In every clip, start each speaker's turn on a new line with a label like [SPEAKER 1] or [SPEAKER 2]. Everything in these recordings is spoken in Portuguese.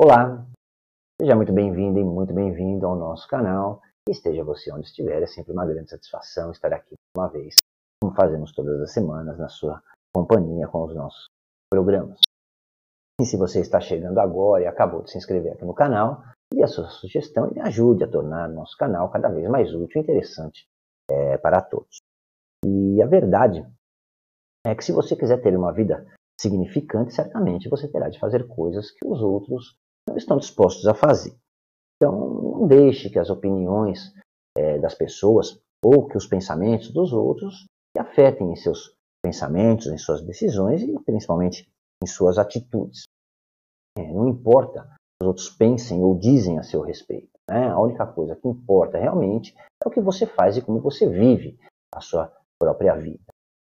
[SPEAKER 1] Olá, seja muito bem-vindo e muito bem-vindo ao nosso canal. Esteja você onde estiver, é sempre uma grande satisfação estar aqui uma vez, como fazemos todas as semanas, na sua companhia com os nossos programas. E se você está chegando agora e acabou de se inscrever aqui no canal, dê a sua sugestão e me ajude a tornar nosso canal cada vez mais útil e interessante é, para todos. E a verdade é que se você quiser ter uma vida significante, certamente você terá de fazer coisas que os outros estão dispostos a fazer. Então, não deixe que as opiniões é, das pessoas ou que os pensamentos dos outros afetem em seus pensamentos, em suas decisões e principalmente em suas atitudes. É, não importa os outros pensem ou dizem a seu respeito. Né? A única coisa que importa realmente é o que você faz e como você vive a sua própria vida.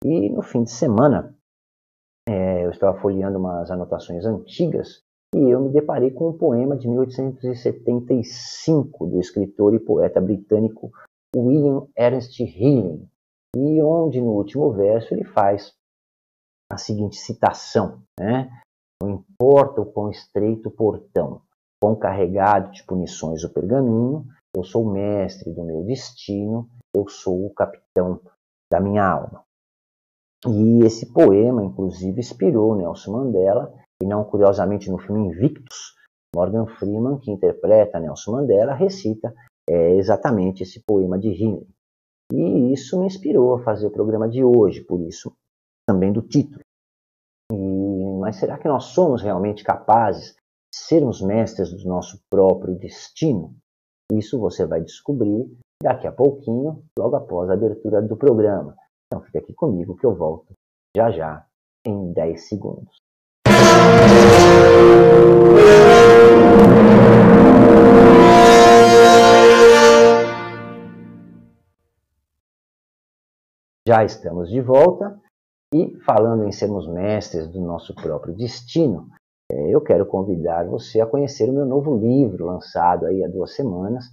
[SPEAKER 1] E no fim de semana, é, eu estava folheando umas anotações antigas e eu me deparei com um poema de 1875 do escritor e poeta britânico William Ernest Hilling, e onde no último verso ele faz a seguinte citação, né? Não importa o quão estreito o portão, quão carregado de punições o pergaminho, eu sou o mestre do meu destino, eu sou o capitão da minha alma. E esse poema, inclusive, inspirou Nelson Mandela e não curiosamente no filme Invictus, Morgan Freeman, que interpreta Nelson Mandela, recita é, exatamente esse poema de Rimley. E isso me inspirou a fazer o programa de hoje, por isso também do título. E, mas será que nós somos realmente capazes de sermos mestres do nosso próprio destino? Isso você vai descobrir daqui a pouquinho, logo após a abertura do programa. Então fica aqui comigo que eu volto já já em 10 segundos. Já estamos de volta e falando em sermos mestres do nosso próprio destino, é, eu quero convidar você a conhecer o meu novo livro lançado aí há duas semanas,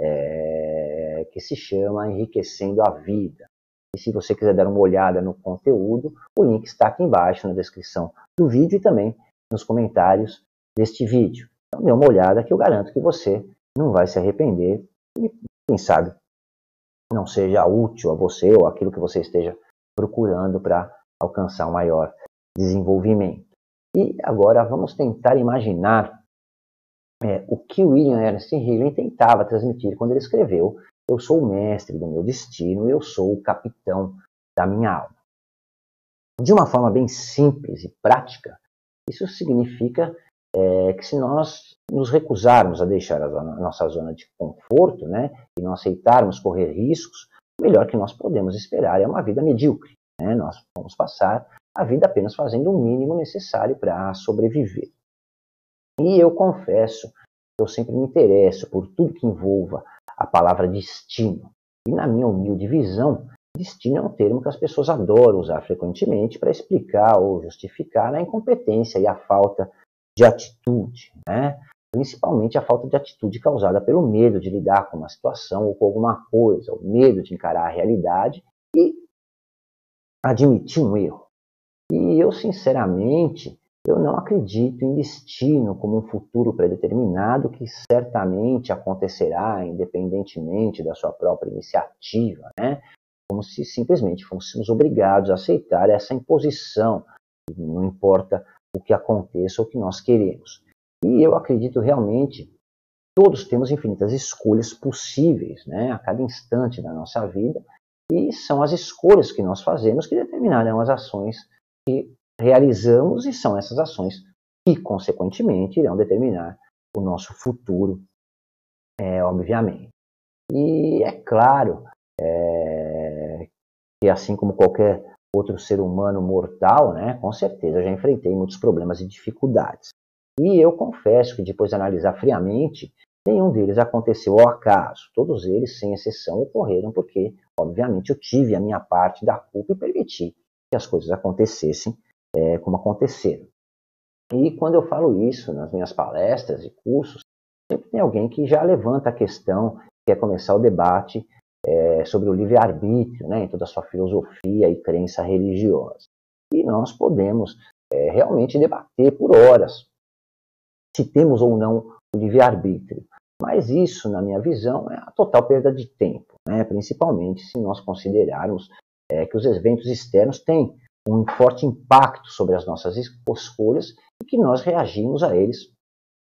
[SPEAKER 1] é, que se chama Enriquecendo a Vida. E se você quiser dar uma olhada no conteúdo, o link está aqui embaixo na descrição do vídeo e também nos comentários deste vídeo. Então dê uma olhada que eu garanto que você não vai se arrepender e, quem sabe, não seja útil a você ou aquilo que você esteja procurando para alcançar um maior desenvolvimento. E agora vamos tentar imaginar é, o que William Ernest Hilling tentava transmitir quando ele escreveu Eu sou o mestre do meu destino, eu sou o capitão da minha alma. De uma forma bem simples e prática, isso significa é, que se nós nos recusarmos a deixar a, zona, a nossa zona de conforto né, e não aceitarmos correr riscos, o melhor que nós podemos esperar é uma vida medíocre. Né? Nós vamos passar a vida apenas fazendo o mínimo necessário para sobreviver. E eu confesso que eu sempre me interesso por tudo que envolva a palavra destino. E na minha humilde visão, destino é um termo que as pessoas adoram usar frequentemente para explicar ou justificar a incompetência e a falta de atitude, né? principalmente a falta de atitude causada pelo medo de lidar com uma situação ou com alguma coisa, o medo de encarar a realidade e admitir um erro. E eu, sinceramente, eu não acredito em destino como um futuro predeterminado que certamente acontecerá independentemente da sua própria iniciativa, né? Como se simplesmente fôssemos obrigados a aceitar essa imposição, não importa o que aconteça o que nós queremos. E eu acredito realmente todos temos infinitas escolhas possíveis né, a cada instante da nossa vida, e são as escolhas que nós fazemos que determinarão as ações que realizamos, e são essas ações que, consequentemente, irão determinar o nosso futuro, é, obviamente. E é claro é, que, assim como qualquer outro ser humano mortal, né, com certeza já enfrentei muitos problemas e dificuldades. E eu confesso que depois de analisar friamente, nenhum deles aconteceu ao acaso. Todos eles, sem exceção, ocorreram porque, obviamente, eu tive a minha parte da culpa e permiti que as coisas acontecessem é, como aconteceram. E quando eu falo isso nas minhas palestras e cursos, sempre tem alguém que já levanta a questão, quer começar o debate é, sobre o livre-arbítrio, né, em toda a sua filosofia e crença religiosa. E nós podemos é, realmente debater por horas se temos ou não o livre-arbítrio. Mas isso, na minha visão, é a total perda de tempo, né? principalmente se nós considerarmos é, que os eventos externos têm um forte impacto sobre as nossas escolhas e que nós reagimos a eles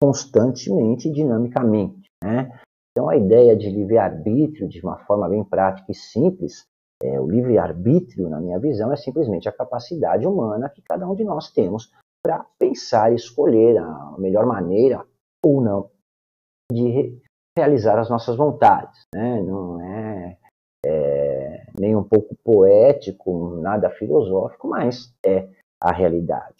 [SPEAKER 1] constantemente e dinamicamente. Né? Então, a ideia de livre-arbítrio, de uma forma bem prática e simples, é, o livre-arbítrio, na minha visão, é simplesmente a capacidade humana que cada um de nós temos para pensar e escolher a melhor maneira ou não de re realizar as nossas vontades. Né? Não é, é, nem um pouco poético, nada filosófico, mas é a realidade.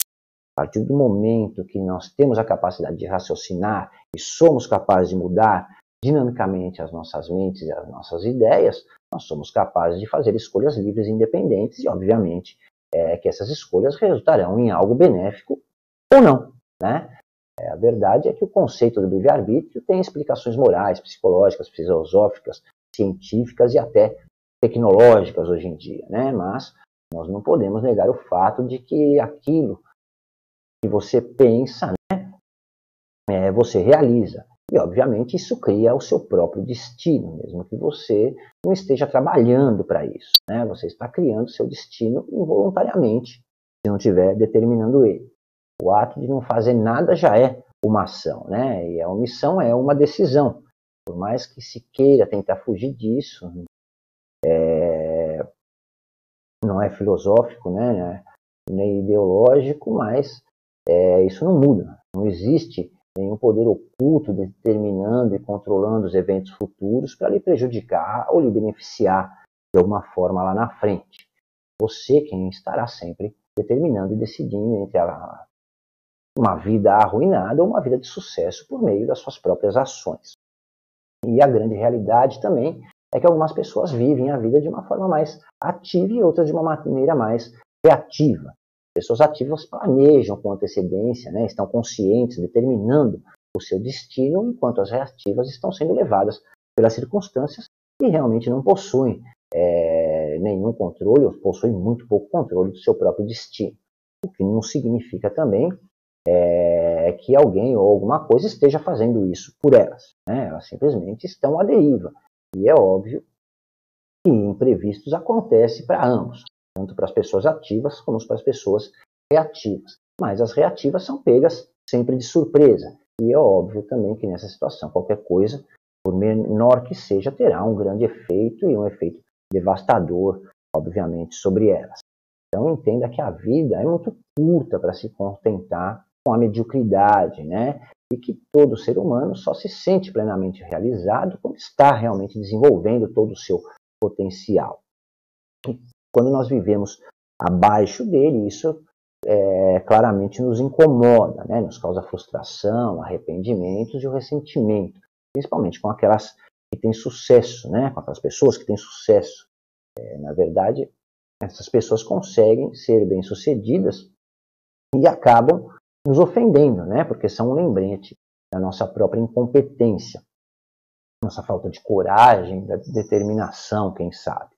[SPEAKER 1] A partir do momento que nós temos a capacidade de raciocinar e somos capazes de mudar dinamicamente as nossas mentes e as nossas ideias, nós somos capazes de fazer escolhas livres e independentes e, obviamente, é, que essas escolhas resultarão em algo benéfico ou não. Né? É, a verdade é que o conceito do livre-arbítrio tem explicações morais, psicológicas, filosóficas, científicas e até tecnológicas hoje em dia, né? Mas nós não podemos negar o fato de que aquilo que você pensa, né, é, você realiza. E, obviamente, isso cria o seu próprio destino, mesmo que você não esteja trabalhando para isso. Né? Você está criando seu destino involuntariamente, se não estiver determinando ele. O ato de não fazer nada já é uma ação, né? E a omissão é uma decisão. Por mais que se queira tentar fugir disso, é... não é filosófico, né? Nem ideológico, mas é... isso não muda. Não existe nenhum poder oculto determinando e controlando os eventos futuros para lhe prejudicar ou lhe beneficiar de alguma forma lá na frente. Você quem estará sempre determinando e decidindo entre a uma vida arruinada ou uma vida de sucesso por meio das suas próprias ações. E a grande realidade também é que algumas pessoas vivem a vida de uma forma mais ativa e outras de uma maneira mais reativa. Pessoas ativas planejam com antecedência, né, estão conscientes, determinando o seu destino, enquanto as reativas estão sendo levadas pelas circunstâncias e realmente não possuem é, nenhum controle, ou possuem muito pouco controle do seu próprio destino. O que não significa também é, que alguém ou alguma coisa esteja fazendo isso por elas. Né? Elas simplesmente estão à deriva. E é óbvio que imprevistos acontecem para ambos, tanto para as pessoas ativas como para as pessoas reativas. Mas as reativas são pegas sempre de surpresa. E é óbvio também que nessa situação, qualquer coisa, por menor que seja, terá um grande efeito e um efeito devastador, obviamente, sobre elas. Então entenda que a vida é muito curta para se contentar com a mediocridade, né? E que todo ser humano só se sente plenamente realizado quando está realmente desenvolvendo todo o seu potencial. E quando nós vivemos abaixo dele, isso é, claramente nos incomoda, né? nos causa frustração, arrependimentos e o ressentimento, principalmente com aquelas que têm sucesso, né? com aquelas pessoas que têm sucesso. É, na verdade, essas pessoas conseguem ser bem-sucedidas e acabam nos ofendendo, né? Porque são um lembrete da nossa própria incompetência, nossa falta de coragem, da determinação, quem sabe.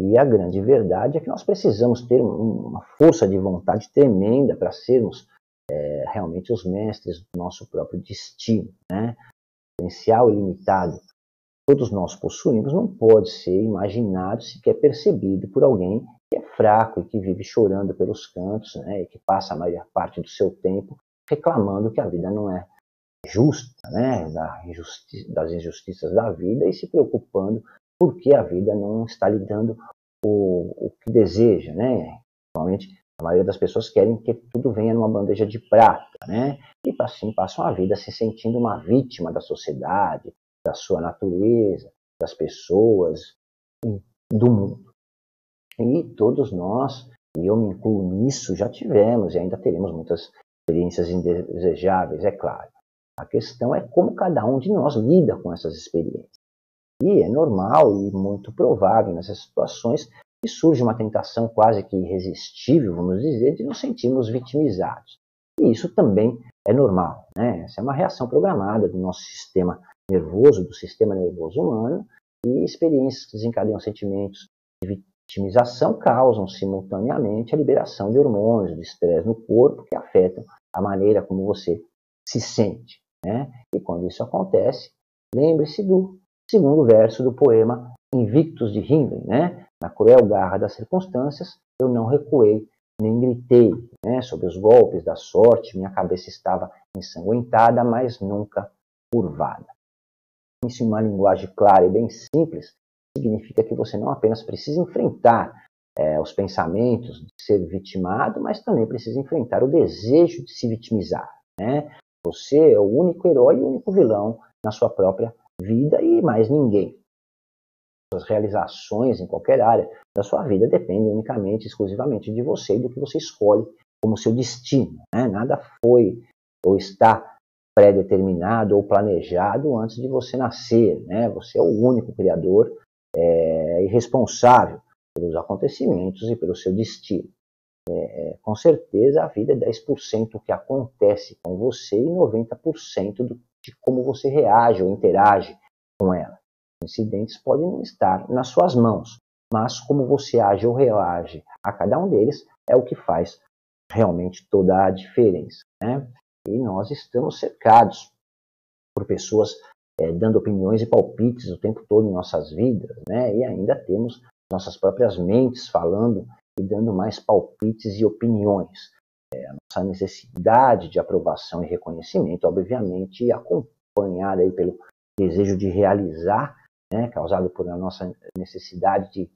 [SPEAKER 1] E a grande verdade é que nós precisamos ter uma força de vontade tremenda para sermos é, realmente os mestres do nosso próprio destino, né? Potencial ilimitado todos nós possuímos não pode ser imaginado, sequer percebido por alguém que é fraco e que vive chorando pelos cantos, né, e que passa a maior parte do seu tempo reclamando que a vida não é justa, né, das injustiças da vida e se preocupando porque a vida não está lhe dando o, o que deseja, né? Normalmente a maioria das pessoas querem que tudo venha numa bandeja de prata, né? E assim passam a vida se sentindo uma vítima da sociedade, da sua natureza, das pessoas e do mundo. E todos nós, e eu me incluo nisso, já tivemos e ainda teremos muitas experiências indesejáveis, é claro. A questão é como cada um de nós lida com essas experiências. E é normal e muito provável nessas situações que surge uma tentação quase que irresistível, vamos dizer, de nos sentirmos vitimizados. E isso também é normal. Né? Essa é uma reação programada do nosso sistema nervoso, do sistema nervoso humano, e experiências que desencadeiam sentimentos de vitimização causam simultaneamente a liberação de hormônios de estresse no corpo que afetam a maneira como você se sente. Né? E quando isso acontece, lembre-se do segundo verso do poema Invictus de Rimbaud, né? Na cruel garra das circunstâncias, eu não recuei nem gritei, né? Os golpes da sorte, minha cabeça estava ensanguentada, mas nunca curvada. Isso em uma linguagem clara e bem simples significa que você não apenas precisa enfrentar é, os pensamentos de ser vitimado, mas também precisa enfrentar o desejo de se vitimizar. Né? Você é o único herói e o único vilão na sua própria vida e mais ninguém. Suas realizações em qualquer área da sua vida dependem unicamente, exclusivamente de você e do que você escolhe como seu destino. Né? Nada foi ou está pré-determinado ou planejado antes de você nascer. Né? Você é o único criador é, e responsável pelos acontecimentos e pelo seu destino. É, com certeza a vida é 10% do que acontece com você e 90% do, de como você reage ou interage com ela. Incidentes podem não estar nas suas mãos, mas como você age ou reage a cada um deles é o que faz realmente toda a diferença. Né? E nós estamos cercados por pessoas é, dando opiniões e palpites o tempo todo em nossas vidas, né? e ainda temos nossas próprias mentes falando e dando mais palpites e opiniões. É, a nossa necessidade de aprovação e reconhecimento, obviamente, acompanhada aí pelo desejo de realizar, né, causado por a nossa necessidade de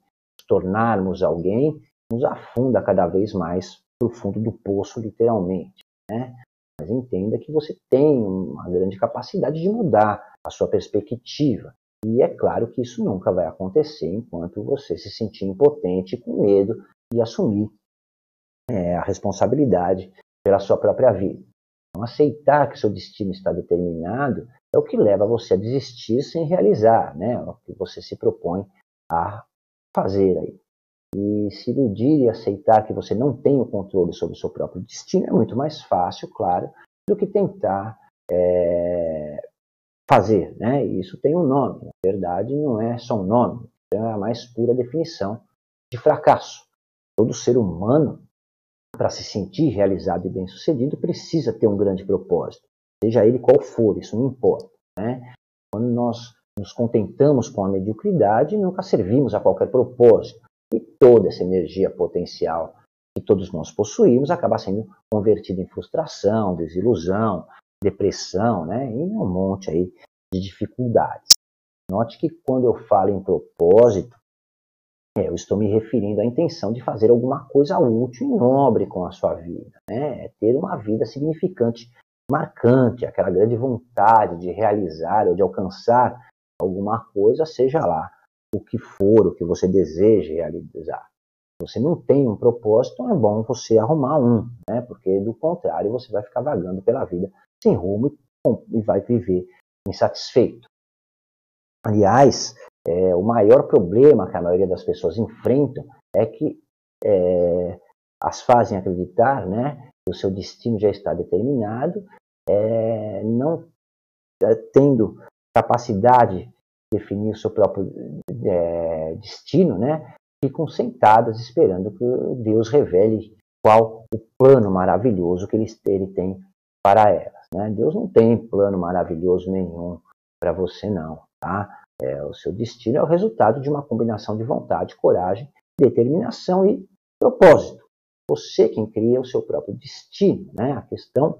[SPEAKER 1] tornarmos alguém, nos afunda cada vez mais para o fundo do poço, literalmente. Né? Mas entenda que você tem uma grande capacidade de mudar a sua perspectiva. E é claro que isso nunca vai acontecer enquanto você se sentir impotente, com medo de assumir é, a responsabilidade pela sua própria vida. Então, aceitar que seu destino está determinado é o que leva você a desistir sem realizar né, o que você se propõe a fazer aí. E se iludir e aceitar que você não tem o controle sobre o seu próprio destino é muito mais fácil, claro, do que tentar é, fazer. Né? Isso tem um nome, na verdade não é só um nome, é a mais pura definição de fracasso. Todo ser humano, para se sentir realizado e bem-sucedido, precisa ter um grande propósito, seja ele qual for, isso não importa. Né? Quando nós nos contentamos com a mediocridade, nunca servimos a qualquer propósito. E toda essa energia potencial que todos nós possuímos acaba sendo convertida em frustração, desilusão, depressão, né? E um monte aí de dificuldades. Note que quando eu falo em propósito, eu estou me referindo à intenção de fazer alguma coisa útil e nobre com a sua vida, né? É ter uma vida significante, marcante, aquela grande vontade de realizar ou de alcançar alguma coisa, seja lá o que for, o que você deseja realizar. Se você não tem um propósito, é bom você arrumar um, né? Porque do contrário você vai ficar vagando pela vida sem rumo e vai viver insatisfeito. Aliás, é, o maior problema que a maioria das pessoas enfrentam é que é, as fazem acreditar né, que o seu destino já está determinado, é, não é, tendo capacidade de definir o seu próprio é, destino, né, ficam sentadas esperando que Deus revele qual o plano maravilhoso que ele, ele tem para elas. Né? Deus não tem plano maravilhoso nenhum para você, não. Tá? É, o seu destino é o resultado de uma combinação de vontade, coragem, determinação e propósito. Você quem cria o seu próprio destino. Né? A questão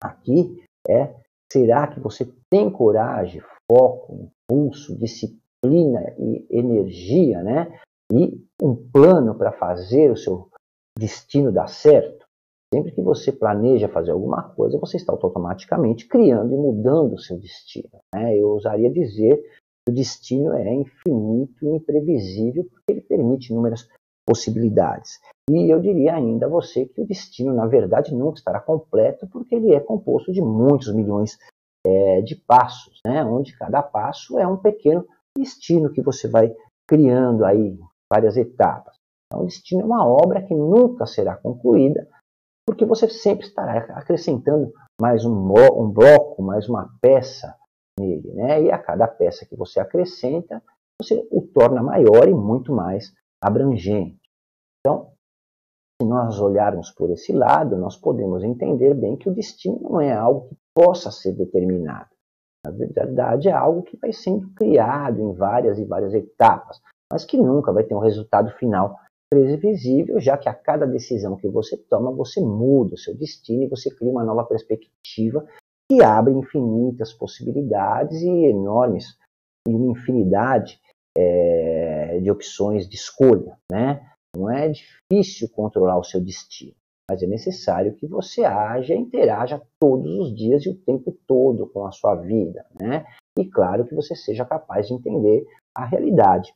[SPEAKER 1] aqui é: será que você tem coragem, foco, impulso, disciplina e energia, né? E um plano para fazer o seu destino dar certo? Sempre que você planeja fazer alguma coisa, você está automaticamente criando e mudando o seu destino. Né? Eu ousaria dizer o destino é infinito e imprevisível porque ele permite inúmeras possibilidades. E eu diria ainda a você que o destino, na verdade, nunca estará completo porque ele é composto de muitos milhões é, de passos, né? onde cada passo é um pequeno destino que você vai criando aí várias etapas. Então, o destino é uma obra que nunca será concluída, porque você sempre estará acrescentando mais um, um bloco, mais uma peça nele, né? E a cada peça que você acrescenta, você o torna maior e muito mais abrangente. Então, Se nós olharmos por esse lado, nós podemos entender bem que o destino não é algo que possa ser determinado. Na verdade, é algo que vai sendo criado em várias e várias etapas, mas que nunca vai ter um resultado final previsível, já que a cada decisão que você toma, você muda o seu destino e você cria uma nova perspectiva que abre infinitas possibilidades e enormes, e uma infinidade é, de opções de escolha. Né? Não é difícil controlar o seu destino, mas é necessário que você haja e interaja todos os dias e o tempo todo com a sua vida. Né? E claro que você seja capaz de entender a realidade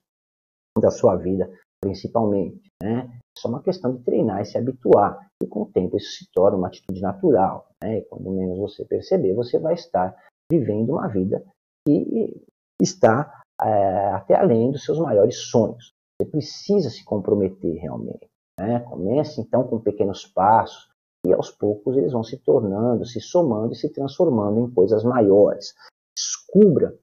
[SPEAKER 1] da sua vida principalmente. Né? É só uma questão de treinar e se habituar. E com o tempo isso se torna uma atitude natural. Né? E quando menos você perceber, você vai estar vivendo uma vida que está é, até além dos seus maiores sonhos. Você precisa se comprometer realmente. Né? Comece então com pequenos passos e aos poucos eles vão se tornando, se somando e se transformando em coisas maiores. Descubra o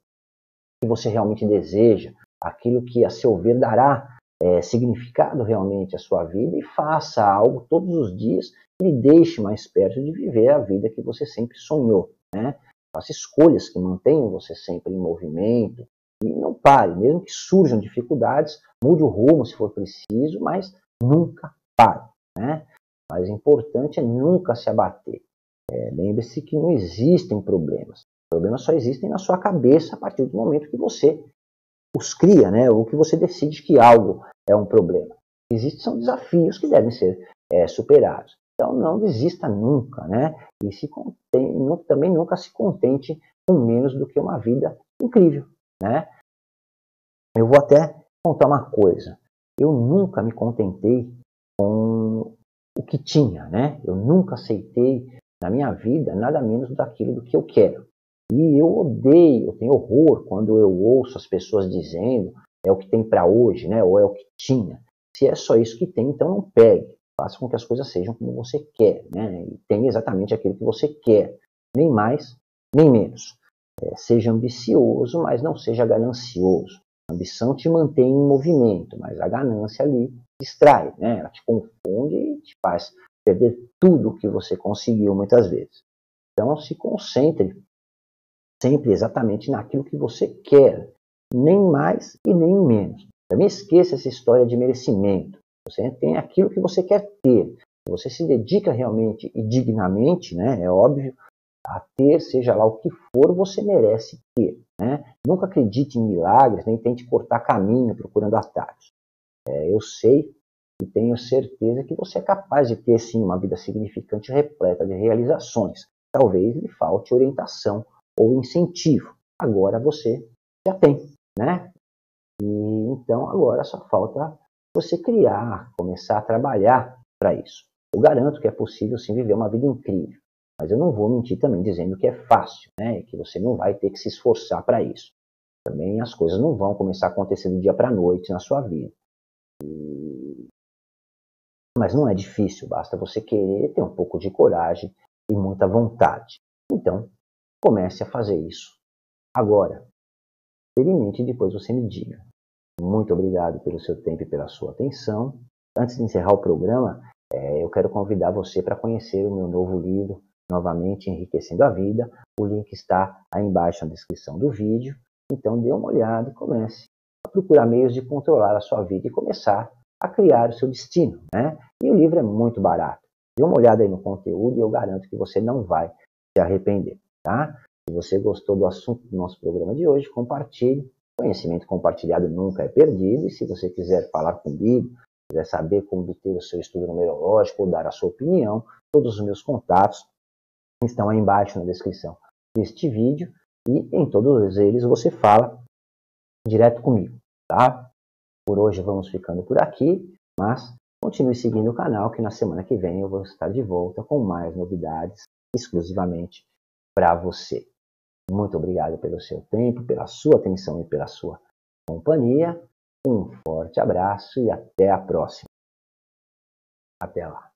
[SPEAKER 1] que você realmente deseja, aquilo que a seu ver dará é, significado realmente à sua vida e faça algo todos os dias que lhe deixe mais perto de viver a vida que você sempre sonhou. Né? Faça escolhas que mantenham você sempre em movimento e não pare, mesmo que surjam dificuldades, mude o rumo se for preciso, mas nunca pare. Né? O mais importante é nunca se abater. É, Lembre-se que não existem problemas. Problemas só existem na sua cabeça a partir do momento que você os cria, né? ou que você decide que algo é um problema. Existem são desafios que devem ser é, superados. Então não desista nunca, né? E se contém, também nunca se contente com menos do que uma vida incrível, né? Eu vou até contar uma coisa. Eu nunca me contentei com o que tinha, né? Eu nunca aceitei na minha vida nada menos daquilo do que eu quero. E eu odeio, eu tenho horror quando eu ouço as pessoas dizendo é o que tem para hoje, né? Ou é o que tinha. Se é só isso que tem, então não pegue. Faça com que as coisas sejam como você quer, né? E tenha exatamente aquilo que você quer, nem mais, nem menos. É, seja ambicioso, mas não seja ganancioso. A ambição te mantém em movimento, mas a ganância ali distrai, né? Ela te confunde e te faz perder tudo o que você conseguiu muitas vezes. Então se concentre sempre exatamente naquilo que você quer, nem mais e nem menos. Também esqueça essa história de merecimento. Você tem aquilo que você quer ter. Você se dedica realmente e dignamente, né, é óbvio, a ter, seja lá o que for, você merece ter. Né? Nunca acredite em milagres, nem tente cortar caminho procurando atalhos. É, eu sei e tenho certeza que você é capaz de ter sim uma vida significante repleta de realizações. Talvez lhe falte orientação ou incentivo. Agora você já tem né? E então agora só falta você criar, começar a trabalhar para isso. Eu garanto que é possível sim viver uma vida incrível, mas eu não vou mentir também dizendo que é fácil, né? Que você não vai ter que se esforçar para isso. Também as coisas não vão começar a acontecer do dia para a noite na sua vida. E... Mas não é difícil, basta você querer ter um pouco de coragem e muita vontade. Então, comece a fazer isso agora, experimente e depois você me diga. Muito obrigado pelo seu tempo e pela sua atenção. Antes de encerrar o programa, é, eu quero convidar você para conhecer o meu novo livro, novamente Enriquecendo a Vida. O link está aí embaixo na descrição do vídeo. Então dê uma olhada e comece a procurar meios de controlar a sua vida e começar a criar o seu destino. Né? E o livro é muito barato. Dê uma olhada aí no conteúdo e eu garanto que você não vai se arrepender. Tá? Se você gostou do assunto do nosso programa de hoje, compartilhe. Conhecimento compartilhado nunca é perdido. E se você quiser falar comigo, quiser saber como obter o seu estudo numerológico ou dar a sua opinião, todos os meus contatos estão aí embaixo na descrição deste vídeo. E em todos eles você fala direto comigo, tá? Por hoje vamos ficando por aqui, mas continue seguindo o canal que na semana que vem eu vou estar de volta com mais novidades exclusivamente para você. Muito obrigado pelo seu tempo, pela sua atenção e pela sua companhia. Um forte abraço e até a próxima. Até lá.